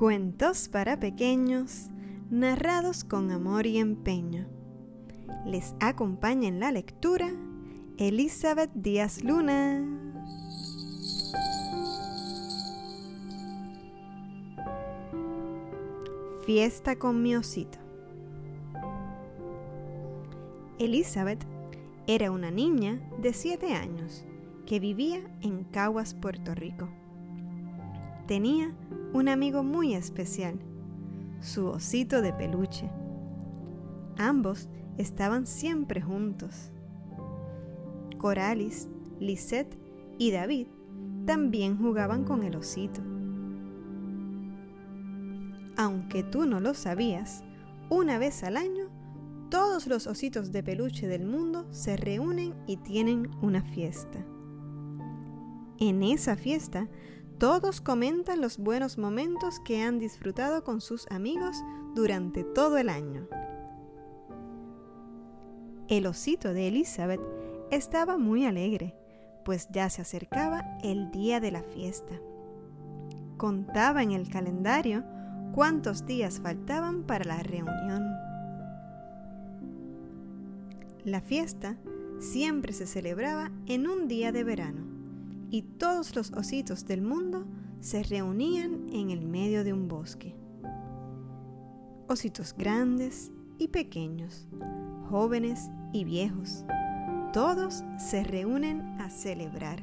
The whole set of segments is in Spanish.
Cuentos para pequeños, narrados con amor y empeño. Les acompaña en la lectura Elizabeth Díaz Luna. Fiesta con mi osito. Elizabeth era una niña de 7 años que vivía en Caguas, Puerto Rico. Tenía un amigo muy especial, su osito de peluche. Ambos estaban siempre juntos. Coralis, Lisette y David también jugaban con el osito. Aunque tú no lo sabías, una vez al año todos los ositos de peluche del mundo se reúnen y tienen una fiesta. En esa fiesta, todos comentan los buenos momentos que han disfrutado con sus amigos durante todo el año. El osito de Elizabeth estaba muy alegre, pues ya se acercaba el día de la fiesta. Contaba en el calendario cuántos días faltaban para la reunión. La fiesta siempre se celebraba en un día de verano y todos los ositos del mundo se reunían en el medio de un bosque. Ositos grandes y pequeños, jóvenes y viejos, todos se reúnen a celebrar.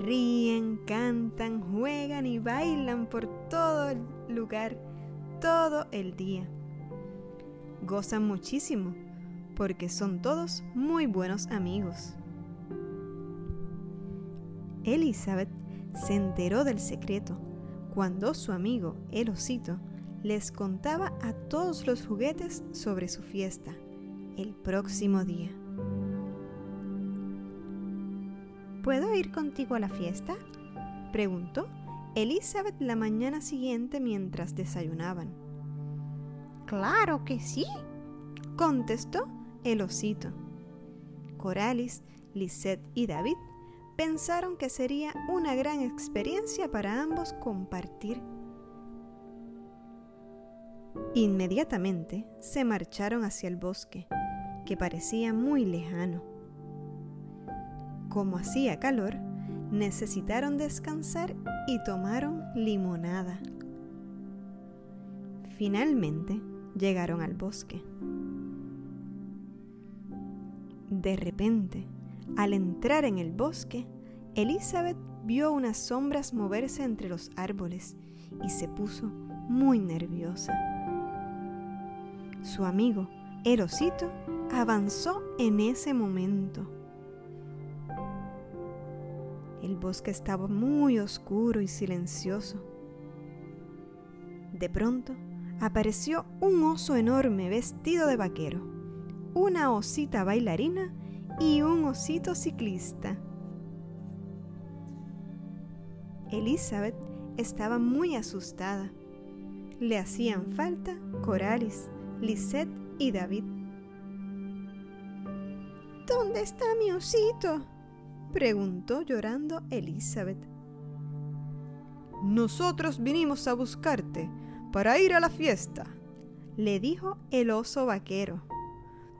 Ríen, cantan, juegan y bailan por todo el lugar, todo el día. Gozan muchísimo porque son todos muy buenos amigos. Elizabeth se enteró del secreto cuando su amigo, el osito, les contaba a todos los juguetes sobre su fiesta el próximo día. ¿Puedo ir contigo a la fiesta? preguntó Elizabeth la mañana siguiente mientras desayunaban. Claro que sí, contestó el osito. Coralis, Lisette y David pensaron que sería una gran experiencia para ambos compartir. Inmediatamente se marcharon hacia el bosque, que parecía muy lejano. Como hacía calor, necesitaron descansar y tomaron limonada. Finalmente llegaron al bosque. De repente, al entrar en el bosque, Elizabeth vio unas sombras moverse entre los árboles y se puso muy nerviosa. Su amigo, el osito, avanzó en ese momento. El bosque estaba muy oscuro y silencioso. De pronto apareció un oso enorme vestido de vaquero, una osita bailarina y un osito ciclista. Elizabeth estaba muy asustada. Le hacían falta Coralis, Lisette y David. ¿Dónde está mi osito? preguntó llorando Elizabeth. Nosotros vinimos a buscarte para ir a la fiesta, le dijo el oso vaquero.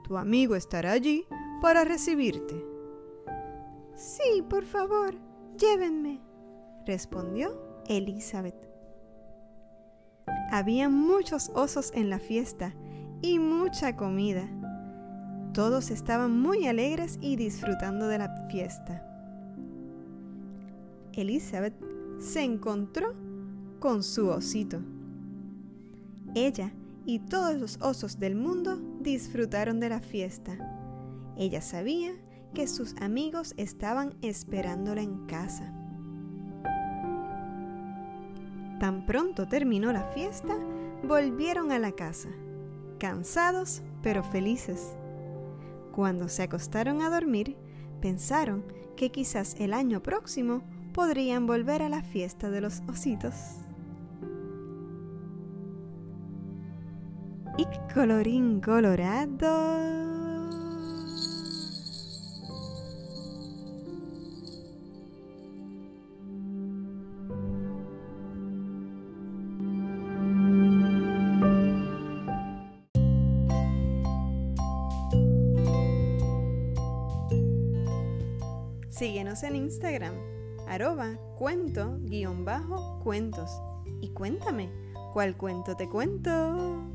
Tu amigo estará allí para recibirte. Sí, por favor, llévenme, respondió Elizabeth. Había muchos osos en la fiesta y mucha comida. Todos estaban muy alegres y disfrutando de la fiesta. Elizabeth se encontró con su osito. Ella y todos los osos del mundo disfrutaron de la fiesta ella sabía que sus amigos estaban esperándola en casa. Tan pronto terminó la fiesta, volvieron a la casa, cansados pero felices. Cuando se acostaron a dormir, pensaron que quizás el año próximo podrían volver a la fiesta de los ositos. Y colorín colorado. Síguenos en Instagram, arroba cuento guion bajo cuentos. Y cuéntame, ¿cuál cuento te cuento?